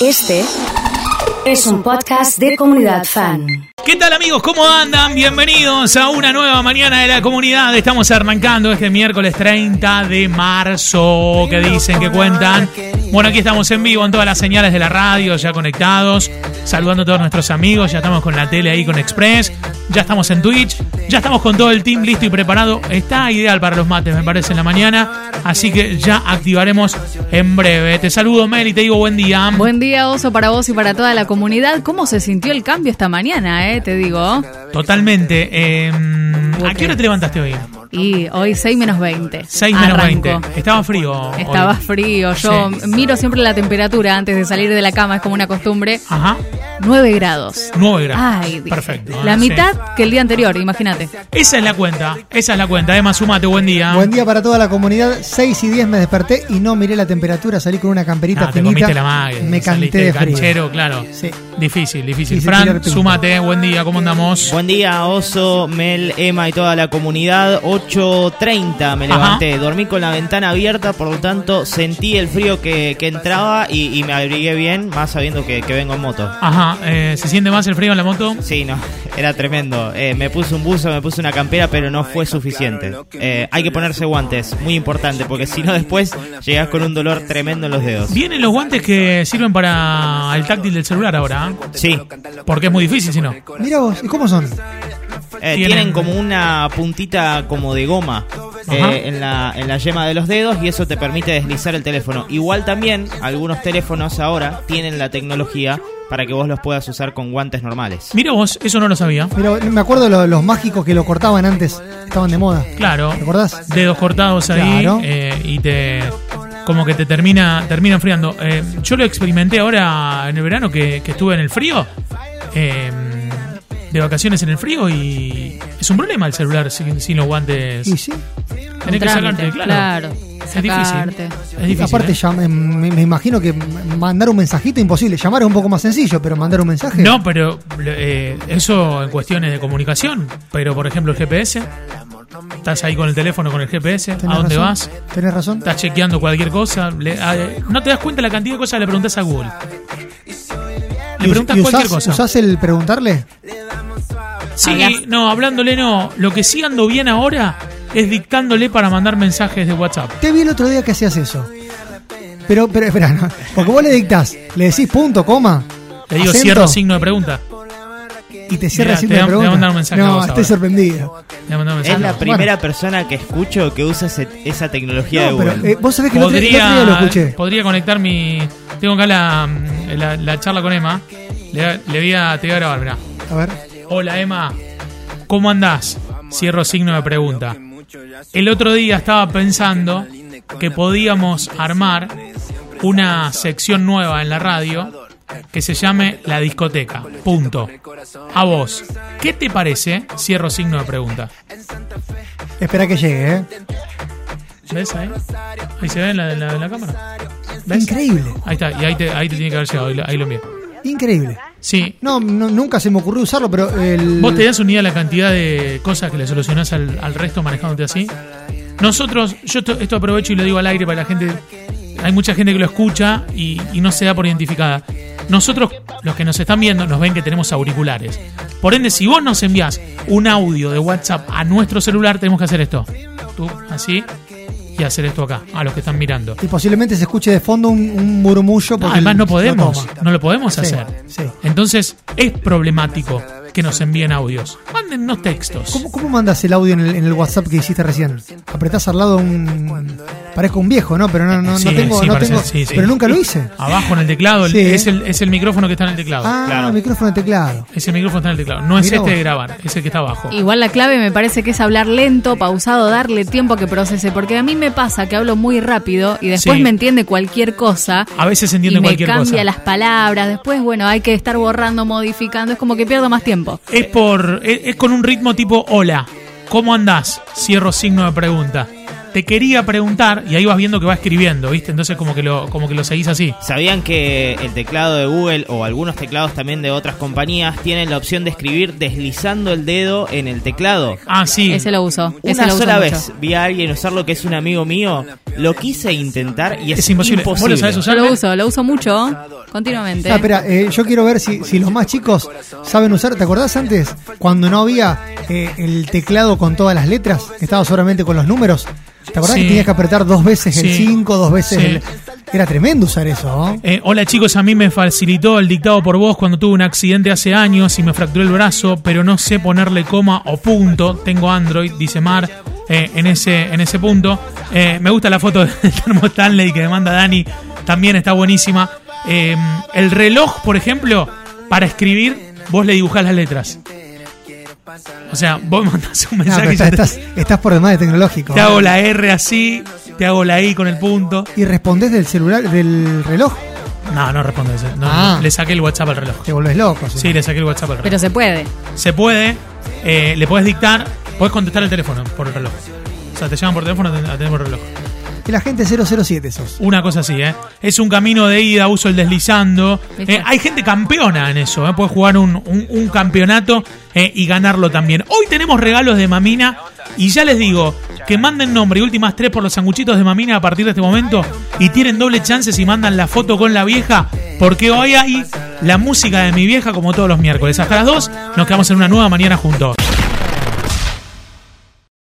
Este es un podcast de comunidad fan. ¿Qué tal amigos? ¿Cómo andan? Bienvenidos a una nueva mañana de la comunidad. Estamos arrancando este miércoles 30 de marzo. ¿Qué dicen? ¿Qué cuentan? Bueno, aquí estamos en vivo en todas las señales de la radio, ya conectados, saludando a todos nuestros amigos. Ya estamos con la tele ahí con Express, ya estamos en Twitch, ya estamos con todo el team listo y preparado. Está ideal para los mates, me parece, en la mañana. Así que ya activaremos en breve. Te saludo, Mel, y te digo buen día. Buen día, Oso, para vos y para toda la comunidad. ¿Cómo se sintió el cambio esta mañana, eh? Te digo. Totalmente. Eh, ¿A qué hora te levantaste hoy? Y hoy 6 menos 20. 6 menos Arranco. 20. Estaba frío. hoy. Estaba frío. Yo Sí. miro siempre la temperatura antes de salir de la cama, es como una costumbre. Ajá. 9 grados. 9 grados. Ay, dije. Perfecto. La ah, sí. mitad que el día anterior, imagínate. Esa es la cuenta. Esa es la cuenta. Emma, sumate. Buen día. Buen día para toda la comunidad. 6 y 10 me desperté y no miré la temperatura. Salí con una camperita Ah, te finita. comiste la mague. Me saliste canté de frío. canchero, claro. Sí. Difícil, difícil. Fran, sumate. Buen día. ¿Cómo andamos? Buen día, Oso, Mel, Emma y toda la comunidad. 8.30 me Ajá. levanté. Dormí con la ventana abierta, por lo tanto sentí el frío que, que entraba y, y me abrigué bien, más sabiendo que, que vengo en moto. Ajá. eh, ¿Se siente más el frío en la moto? Sí, no, era tremendo. Eh, me puse un buzo, me puse una campera, pero no fue suficiente. Eh, hay que ponerse guantes, muy importante, porque si no después llegas con un dolor tremendo en los dedos. Vienen los guantes que sirven para el táctil del celular ahora. ¿eh? Sí, Porque es muy difícil si no. Mira vos, ¿y cómo son? Eh, Tienen- tienen... como una puntita como de goma eh, en, la, en la yema de los dedos y eso te permite deslizar el teléfono. Igual también algunos teléfonos ahora tienen la tecnología para que vos los puedas usar con guantes normales. Mira vos, eso no lo sabía. Mira, me acuerdo de lo- los mágicos que lo cortaban antes. Estaban de moda. Claro. ¿Te acordás? Dedos cortados ahí Claro. eh, y te como que te termina termina enfriando. Eh, yo lo experimenté ahora en el verano que, que estuve en el frío. eh, de vacaciones en el frío y es un problema el celular sin, sin los guantes. Y sí. Tenés que trámite, claro. claro. Es difícil. Es difícil. Aparte, ¿eh? ya me, me- me imagino que mandar un mensajito imposible. Llamar es un poco más sencillo, pero mandar un mensaje. No, pero eh, eso en cuestiones de comunicación. Pero por ejemplo el GPS. Estás ahí con el teléfono con el GPS. ¿A dónde razón. vas? Tenés razón. Estás chequeando cualquier cosa. le- a- no te das cuenta la cantidad de cosas que le preguntas a Google. Le ¿Y preguntas y cualquier usás- cosa. ¿Usás el preguntarle? Sí, Hablas- no, hablándole no. Lo que sí ando bien ahora es dictándole para mandar mensajes de WhatsApp. Te vi el otro día que hacías eso. Pero, pero, espera, no. Porque vos le dictás, le decís punto, coma. Le digo acento, cierro signo de pregunta. Y te cierra Mirá, signo te de te va a pregunta. mandar un mensaje a no, vos estoy ahora. sorprendido. Voy a un Es la primera persona que escucho que usa ese- esa tecnología de Google. pero eh, vos sabés que el otro día lo podría, escuché. podría conectar mi. Tengo acá la, la, la charla con Emma. Le, le voy a, te voy a grabar, mirá. A ver. Hola Emma, ¿cómo andás? Cierro signo de pregunta. El otro día estaba pensando que podíamos armar una sección nueva en la radio que se llame La Discoteca. Punto. A vos, ¿qué te parece? Cierro signo de pregunta. Espera que llegue, ¿eh? ¿Ves ahí? Ahí se ve en la, en la- en la cámara. ¿Ves? Increíble, Ahí está, y ahí, te, ahí te tiene que haber llegado, ahí lo, ahí lo envié. increíble. Sí, No, no, nunca se me ocurrió usarlo, pero el... ¿Vos te das unida la cantidad de cosas que le solucionás al, al resto manejándote así? Nosotros, yo esto, esto aprovecho y lo digo al aire para la gente. Hay mucha gente que lo escucha y, y no se da por identificada. Nosotros, los que nos están viendo, nos ven que tenemos auriculares. Por ende, si vos nos envías un audio de WhatsApp a nuestro celular, tenemos que hacer esto. Tú, así, y hacer esto acá, a los que están mirando. Y posiblemente se escuche de fondo un, un murmullo. No, además no podemos, no lo podemos Sí, hacer. sí. Entonces, es problemático que nos envíen audios. Mándennos textos. ¿Cómo, ¿Cómo mandas el audio en el, WhatsApp que hiciste recién? Apretás al lado un... Parezco un viejo, ¿no? Pero no, no, no Sí, tengo... sí, no parece- tengo sí, sí. Pero nunca lo hice. Abajo en el teclado, el- Sí. es, el, es el micrófono que está en el teclado. Ah, Claro. micrófono de teclado. Ese micrófono está en el teclado. No es Mirá este vos. de grabar, es el que está abajo. Igual la clave me parece que es hablar lento, pausado, darle tiempo a que procese, porque a mí me pasa que hablo muy rápido y después Sí. me entiende cualquier cosa. A veces se entiende y me cualquier cambia cosa. las palabras, después bueno, hay que estar borrando, modificando, es como que pierdo más tiempo. Es por es, es con un ritmo tipo hola. ¿Cómo andás? Cierro signo de pregunta. Te quería preguntar y ahí vas viendo que va escribiendo, ¿viste? Entonces como que lo como que lo seguís así. ¿Sabían que el teclado de Google o algunos teclados también de otras compañías tienen la opción de escribir deslizando el dedo en el teclado? Ah, sí. Ese lo uso. ese Una lo uso sola mucho. vez vi a alguien usarlo que es un amigo mío, lo quise intentar y es, Es imposible. ¿Vos lo sabés Yo usar? lo uso, lo uso mucho. continuamente. Ah, espera, eh, yo quiero ver si, si los más chicos saben usar. ¿Te acordás antes cuando no había eh, el teclado con todas las letras? Estaba solamente con los números. ¿Te acordás Sí. que tenías que apretar dos veces el Sí. 5, dos veces Sí. el. Era tremendo usar eso, ¿no? Eh, hola chicos, a mí me facilitó el dictado por voz cuando tuve un accidente hace años y me fracturé el brazo, pero no sé ponerle coma o punto. Tengo Android, dice Mar, eh, en, ese, en ese punto. Eh, me gusta la foto del termo Stanley que me manda Dani, también está buenísima. Eh, el reloj, por ejemplo, para escribir, vos le dibujás las letras. O sea, vos mandás un No, mensaje pero y ya estás, te, estás, estás por demás de tecnológico. te hago la R así, te hago la I con el punto. ¿Y respondés del celular, del reloj? No, no responde eso. No, Ah. no, le saqué el WhatsApp al reloj. Te volvés loco. Sí, le saqué el WhatsApp al reloj. Pero se puede. Se puede, eh, le puedes dictar, puedes contestar el teléfono por el reloj. O sea, te llaman por teléfono a tener por reloj. El agente 007 sos. Una cosa así, ¿eh? Es un camino de ida, uso el deslizando. Eh, hay gente campeona en eso, ¿eh? Puedes jugar un, un- un campeonato eh, y ganarlo también. Hoy tenemos regalos de Mamina y ya les digo que manden nombre y últimas tres por los sanguchitos de Mamina a partir de este momento y tienen doble chance si mandan la foto con la vieja porque hoy hay la música de mi vieja como todos los miércoles. Hasta las dos nos quedamos en una nueva mañana juntos.